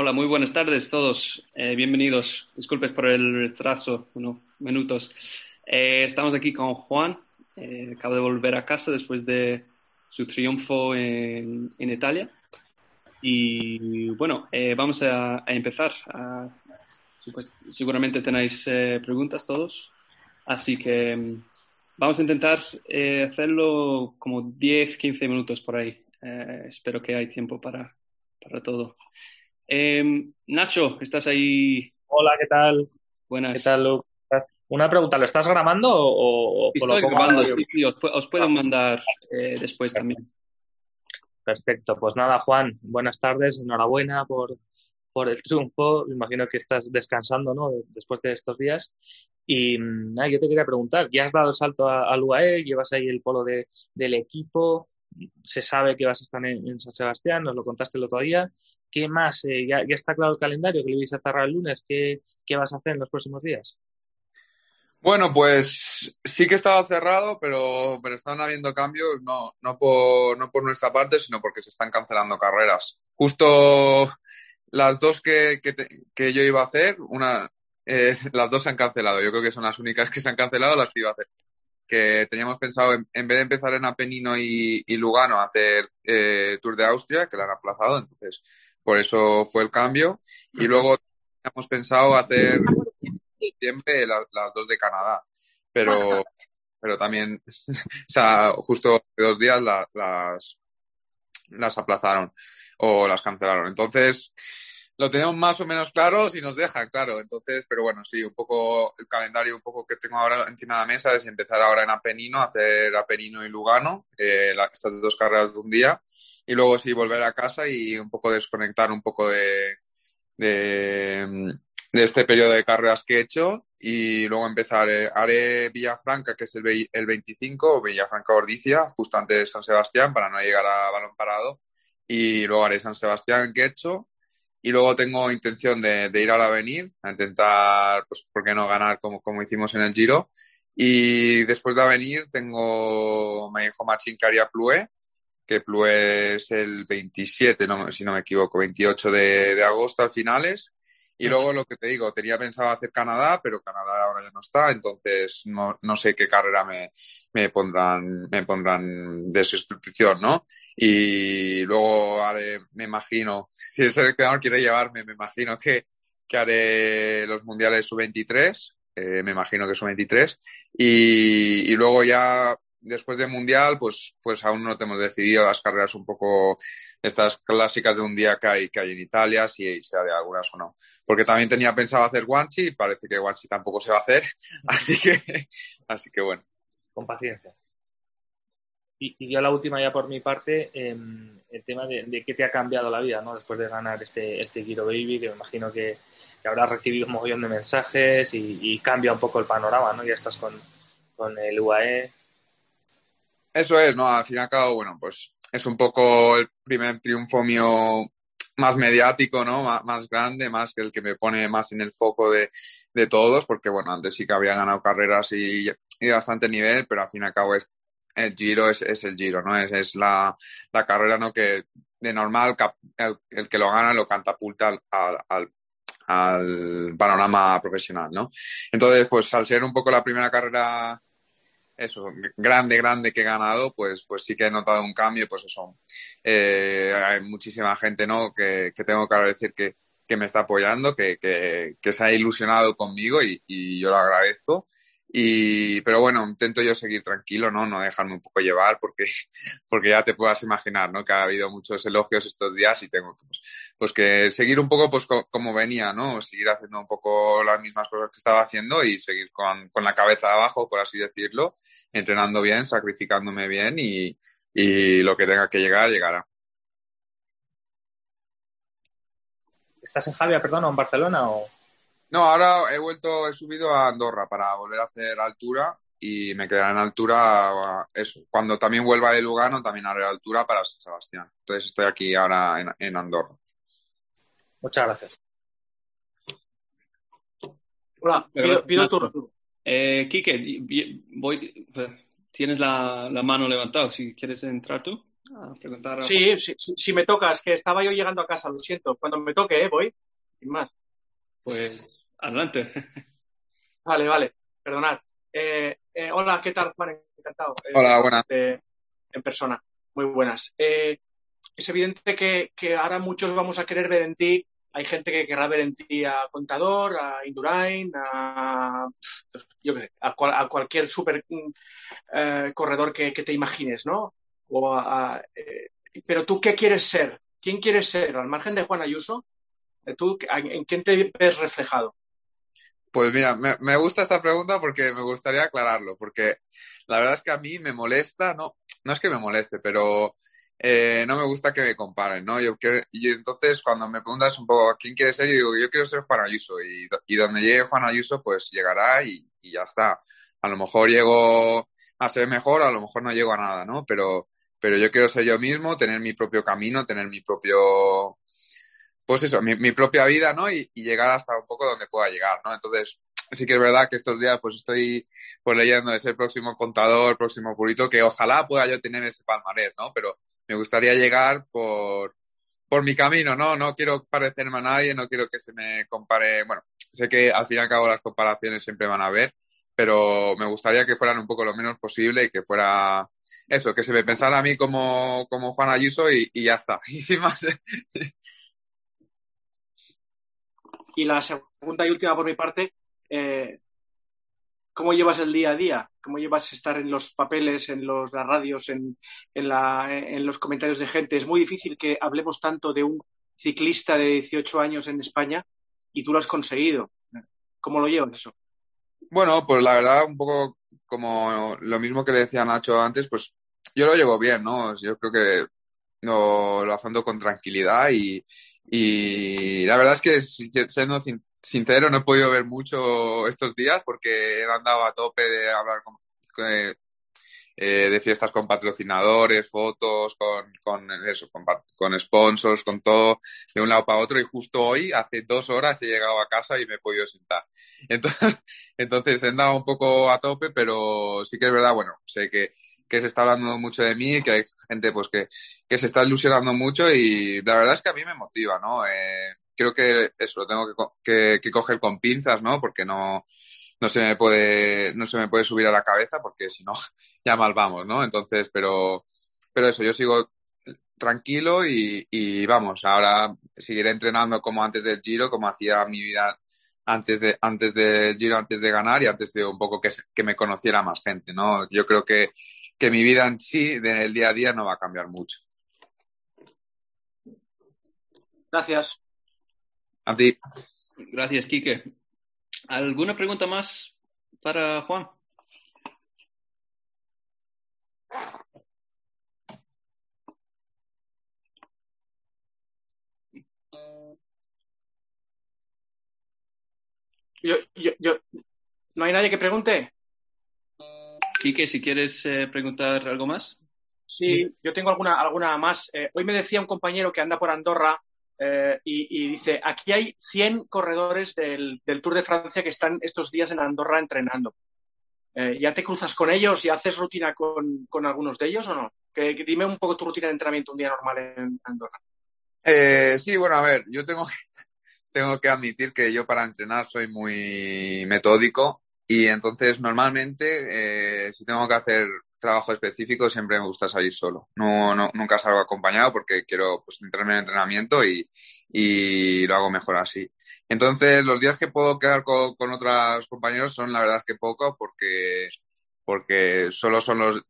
Hola, muy buenas tardes todos. Eh, bienvenidos. Disculpes por el retraso, unos minutos. Eh, estamos aquí con Juan. Eh, acaba de volver a casa después de su triunfo en, en Italia. Y bueno, vamos a, empezar. A, seguramente tenéis preguntas todos. Así que mm, vamos a intentar hacerlo como 10, 15 minutos por ahí. espero que hay tiempo para, para todo. Eh, Nacho, ¿estás ahí? Hola, ¿qué tal? Buenas. ¿Qué tal, Luke? Una pregunta, ¿lo estás grabando o, Estoy grabando, sí, os, puedo mandar eh, después también. Perfecto, pues nada, Juan, buenas tardes, enhorabuena por, por el triunfo. Me imagino que estás descansando, ¿no? Después de estos días. Y nada, yo te quería preguntar, ¿ya has dado el salto al UAE? ¿Llevas ahí el polo de, del equipo? Se sabe que vas a estar en, San Sebastián, nos lo contaste el otro día. ¿Qué más? Eh, ya, está claro el calendario que le vais a cerrar el lunes. ¿Qué, vas a hacer en los próximos días? Bueno, pues sí que estaba cerrado, pero, pero están habiendo cambios, no, no, por, no por nuestra parte, sino porque se están cancelando carreras. Justo las dos que, que, yo iba a hacer, una, eh, las dos se han cancelado. Yo creo que son las únicas que se han cancelado las que iba a hacer. Que teníamos pensado, en, vez de empezar en Apenino y, y Lugano, hacer eh, Tour de Austria, que la han aplazado. Entonces, por eso fue el cambio. Y luego hemos pensado hacer siempre las, dos de Canadá, pero, pero también, o sea, justo dos días las, las aplazaron o las cancelaron. Entonces, lo tenemos más o menos claro si nos dejan, claro. Entonces, pero bueno, sí, un poco el calendario un poco que tengo ahora encima de la mesa es empezar ahora en Apenino, hacer Apenino y Lugano, eh, estas dos carreras de un día. Y luego sí volver a casa y un poco desconectar un poco de, de, este periodo de carreras que he hecho. Y luego empezar, eh, haré Villafranca, que es el, el 25, Villafranca Ordicia, justo antes de San Sebastián, para no llegar a balón parado, y luego haré San Sebastián, que he hecho, y luego tengo intención de, ir al Avenir, a intentar, pues, ¿por qué no ganar como, como hicimos en el Giro? Y después de Avenir tengo, me dijo Machín que haría Plue, que Plue es el 27, no, si no me equivoco, 28 de, agosto al finales. Y luego lo que te digo, tenía pensado hacer Canadá, pero Canadá ahora ya no está, entonces no, no sé qué carrera me, me, pondrán, me pondrán de sustitución, ¿no? Y luego haré, me imagino, si el seleccionador quiere llevarme, me imagino que, que haré los mundiales sub-23, eh, me imagino que sub-23, y, y luego ya después del Mundial, pues, pues aún no tenemos decidido las carreras un poco estas clásicas de un día que hay, que hay en Italia, si se haré algunas o no. Porque también tenía pensado hacer Guanchi y parece que Guanchi tampoco se va a hacer, así que, así que bueno. Con paciencia. Y, yo la última ya por mi parte, em, el tema de, qué te ha cambiado la vida, ¿no? Después de ganar este, este Giro Baby, que me imagino que, que habrás recibido un montón de mensajes y, cambia un poco el panorama, ¿no? Ya estás con, con el UAE, eso es, ¿no? Al fin y al cabo, bueno, pues es un poco el primer triunfo mío más mediático, ¿no? más grande, más que el que me pone más en el foco de, todos, porque bueno, antes sí que había ganado carreras y, y bastante nivel, pero al fin y al cabo es, el Giro es, el Giro, ¿no? Es, es la, carrera, ¿no? Que de normal el, que lo gana lo catapulta al, al, al, panorama profesional, ¿no? Entonces, pues al ser un poco la primera carrera eso, grande, grande que he ganado, pues, pues sí que he notado un cambio, pues eso. Eh, hay muchísima gente, ¿no? Que, que tengo que agradecer que, que me está apoyando, que, que, que, se ha ilusionado conmigo y, y yo lo agradezco. Y, pero bueno, intento yo seguir tranquilo, ¿no? No dejarme un poco llevar porque, porque ya te puedas imaginar, ¿no? Que ha habido muchos elogios estos días y tengo pues, pues que seguir un poco, pues, como venía, ¿no? Seguir haciendo un poco las mismas cosas que estaba haciendo y seguir con, con la cabeza abajo, por así decirlo, entrenando bien, sacrificándome bien y, y lo que tenga que llegar, llegará. ¿Estás en Javier, perdón, o en Barcelona o...? No, ahora he vuelto, he subido a Andorra para volver a hacer altura y me quedaré en altura eso. Cuando también vuelva de Lugano, también haré altura para San Sebastián. Entonces estoy aquí ahora en, Andorra. Muchas gracias. Hola, pido, turno. Eh, Quique, voy, tienes la, mano levantada, si quieres entrar tú. preguntar. Sí, sí, si me toca, es que estaba yo llegando a casa, lo siento. Cuando me toque, ¿eh? voy, sin más. Pues adelante. Vale, vale, perdonad. Eh, eh, hola, ¿qué tal, Juan? Encantado. Eh, hola, buenas. en persona, muy buenas. es evidente que, que, ahora muchos vamos a querer ver en ti, hay gente que querrá ver en ti a Contador, a Indurain, a, yo qué sé, a, cualquier super corredor que, que, te imagines, ¿no? O pero tú, ¿qué quieres ser? ¿Quién quieres ser? Al margen de Juan Ayuso, ¿tú en quién te ves reflejado? Pues mira, me, gusta esta pregunta porque me gustaría aclararlo, porque la verdad es que a mí me molesta, no, no es que me moleste, pero eh, no me gusta que me comparen, ¿no? Yo, entonces cuando me preguntas un poco quién quieres ser, yo digo, yo quiero ser Juan Ayuso y, y donde llegue Juan Ayuso, pues llegará y, y, ya está. A lo mejor llego a ser mejor, a lo mejor no llego a nada, ¿no? Pero, pero yo quiero ser yo mismo, tener mi propio camino, tener mi propio pues eso, mi, propia vida, ¿no? Y, llegar hasta un poco donde pueda llegar, ¿no? Entonces, sí que es verdad que estos días pues estoy pues leyendo de ser próximo contador, próximo purito, que ojalá pueda yo tener ese palmarés, ¿no? Pero me gustaría llegar por, por mi camino, ¿no? No quiero parecerme a nadie, no quiero que se me compare, bueno, sé que al fin y al cabo las comparaciones siempre van a haber, pero me gustaría que fueran un poco lo menos posible y que fuera eso, que se me pensara a mí como, como Juan Ayuso y, y ya está. Y sin más, Y la segunda y última por mi parte, eh, ¿cómo llevas el día a día? ¿Cómo llevas estar en los papeles, en los, las radios, en, en, los comentarios de gente? Es muy difícil que hablemos tanto de un ciclista de 18 años en España y tú lo has conseguido. ¿Cómo lo llevas eso? Bueno, pues la verdad, un poco como lo mismo que le decía Nacho antes, pues yo lo llevo bien, ¿no? Yo creo que lo, lo afronto con tranquilidad y, y la verdad es que, siendo sincero, no he podido ver mucho estos días porque he andado a tope de hablar con, eh, de fiestas con patrocinadores, fotos, con, con eso, con, con, sponsors, con todo, de un lado para otro. Y justo hoy, hace dos horas, he llegado a casa y me he podido sentar. Entonces, entonces he andado un poco a tope, pero sí que es verdad, bueno, sé que que se está hablando mucho de mí, que hay gente pues que, que se está ilusionando mucho y la verdad es que a mí me motiva, ¿no? Eh, creo que eso lo tengo que, que, coger con pinzas, ¿no? Porque no, no se me puede, no se me puede subir a la cabeza porque si no, ya mal vamos, ¿no? Entonces, pero, pero eso, yo sigo tranquilo y, y vamos, ahora seguiré entrenando como antes del giro, como hacía mi vida antes de antes del giro, antes de ganar y antes de un poco que, que me conociera más gente, ¿no? Yo creo que que mi vida en sí, del día a día, no va a cambiar mucho. Gracias. A ti. Gracias, Quique. ¿Alguna pregunta más para Juan? Yo, yo, yo, ¿No hay nadie que pregunte? Quique, si quieres eh, preguntar algo más. Sí, yo tengo alguna, alguna más. Eh, hoy me decía un compañero que anda por Andorra eh, y, dice, aquí hay 100 corredores del, Tour de Francia que están estos días en Andorra entrenando. ¿Ya te cruzas con ellos y haces rutina con, algunos de ellos o no? Que, dime un poco tu rutina de entrenamiento un día normal en Andorra. sí, bueno, a ver, yo tengo, tengo que admitir que yo para entrenar soy muy metódico y entonces, normalmente, eh, si tengo que hacer trabajo específico, siempre me gusta salir solo. No, no nunca salgo acompañado porque quiero pues, entrarme en entrenamiento y, y, lo hago mejor así. Entonces, los días que puedo quedar con, con otros compañeros son la verdad que poco porque, porque solo son los,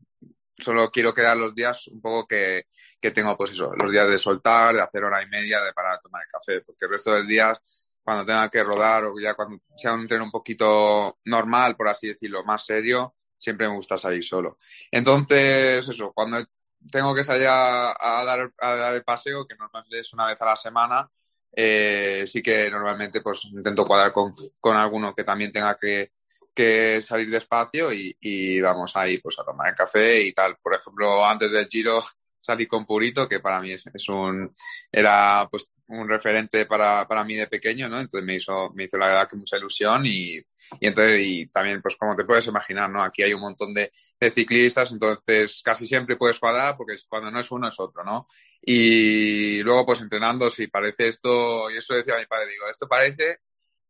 solo quiero quedar los días un poco que, que tengo, pues eso, los días de soltar, de hacer hora y media, de parar a tomar el café, porque el resto del día cuando tenga que rodar o ya cuando sea un tren un poquito normal, por así decirlo, más serio, siempre me gusta salir solo. Entonces, eso, cuando tengo que salir a, dar, a dar, el paseo, que normalmente es una vez a la semana, eh, sí que normalmente pues intento cuadrar con, con alguno que también tenga que, que salir despacio y, y, vamos ahí pues a tomar el café y tal. Por ejemplo, antes del giro salí con Purito, que para mí es, un, era pues un referente para, para, mí de pequeño, ¿no? Entonces me hizo, me hizo la verdad que mucha ilusión y, y entonces, y también, pues como te puedes imaginar, ¿no? Aquí hay un montón de, de, ciclistas, entonces casi siempre puedes cuadrar porque cuando no es uno es otro, ¿no? Y luego, pues entrenando, si parece esto, y eso decía mi padre, digo, esto parece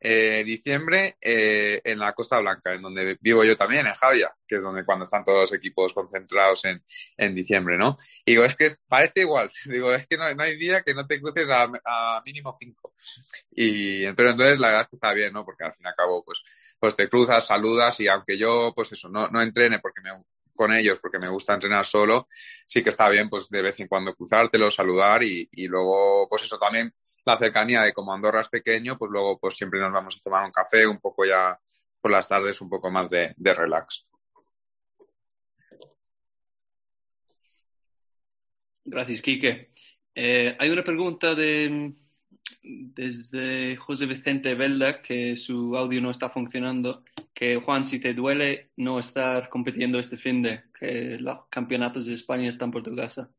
eh, diciembre eh, en la Costa Blanca, en donde vivo yo también, en Javia, que es donde cuando están todos los equipos concentrados en, en diciembre, ¿no? Y digo, es que parece igual, digo, es que no, no hay día que no te cruces a, mínimo cinco. Y, pero entonces la verdad es que está bien, ¿no? Porque al fin y al cabo, pues, pues te cruzas, saludas y aunque yo, pues eso, no, no entrene porque me con ellos porque me gusta entrenar solo, sí que está bien pues de vez en cuando cruzártelo, saludar y, luego pues eso también la cercanía de como Andorra es pequeño, pues luego pues siempre nos vamos a tomar un café, un poco ya por las tardes, un poco más de, de relax. Gracias, Quique. Eh, hay una pregunta de desde José Vicente Velda que su audio no está funcionando. Que Juan, si te duele no estar compitiendo este fin de que los campeonatos de España están por tu casa.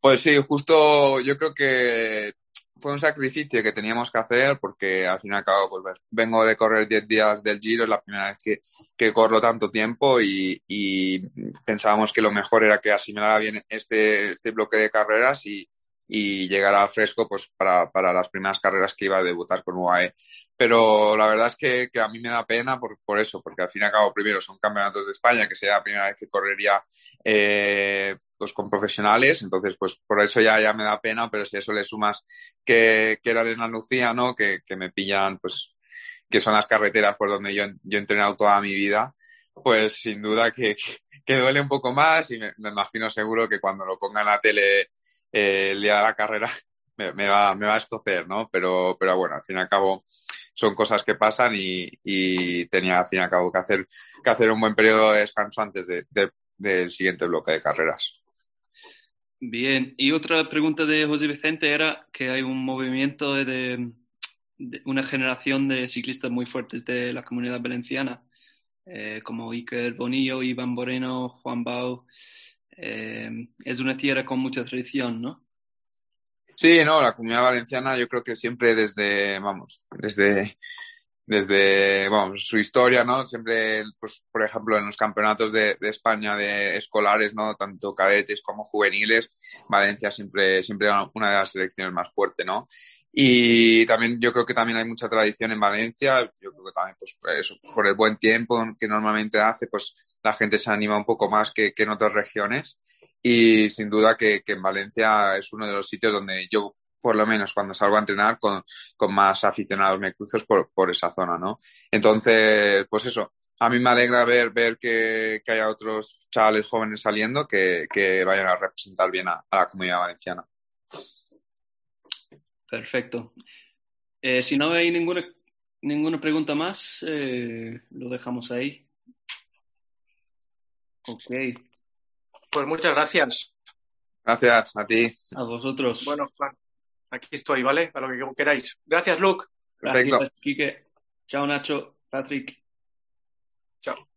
Pues sí, justo yo creo que fue un sacrificio que teníamos que hacer porque al fin y al cabo pues, vengo de correr 10 días del Giro, es la primera vez que, que corro tanto tiempo y, y, pensábamos que lo mejor era que asimilara bien este, este bloque de carreras y, y llegara fresco pues para, para, las primeras carreras que iba a debutar con UAE. Pero la verdad es que, que a mí me da pena por, por, eso, porque al fin y al cabo, primero son campeonatos de España, que sería la primera vez que correría eh, pues con profesionales, entonces pues por eso ya, ya me da pena, pero si eso le sumas que, que era en Lucía, ¿no? Que, que me pillan, pues, que son las carreteras por donde yo, yo he entrenado toda mi vida, pues sin duda que, que duele un poco más y me, me imagino seguro que cuando lo ponga en la tele eh, el día de la carrera me, va, me va a escocer, ¿no? Pero, pero bueno, al fin y al cabo son cosas que pasan y, tenía al fin y al cabo que hacer, que hacer un buen periodo de descanso antes de, de, del siguiente bloque de carreras. Bien, y otra pregunta de José Vicente era que hay un movimiento de, de una generación de ciclistas muy fuertes de la comunidad valenciana, eh, como Iker Bonillo, Iván Moreno, Juan Bau, eh, es una tierra con mucha tradición, ¿no? Sí, no, la comunidad valenciana yo creo que siempre desde, vamos, desde, desde, su historia, ¿no? Siempre, pues, por ejemplo, en los campeonatos de, España de escolares, ¿no? Tanto cadetes como juveniles, Valencia siempre, siempre era una de las selecciones más fuertes, ¿no? Y también yo creo que también hay mucha tradición en Valencia, yo creo que también pues por el buen tiempo que normalmente hace, pues la gente se anima un poco más que, que en otras regiones y sin duda que, que, en Valencia es uno de los sitios donde yo por lo menos cuando salgo a entrenar con, con más aficionados me cruzo por, por esa zona, ¿no? Entonces, pues eso, a mí me alegra ver, ver que, que haya otros chavales jóvenes saliendo que, que vayan a representar bien a, la comunidad valenciana. Perfecto. Eh, si no hay ninguna, ninguna pregunta más, eh, lo dejamos ahí. Ok. Pues muchas gracias. Gracias a ti. A vosotros. Bueno, Juan, aquí estoy, ¿vale? A lo que queráis. Gracias, Luke. Perfecto. Gracias, Quique. Chao, Nacho. Patrick. Chao.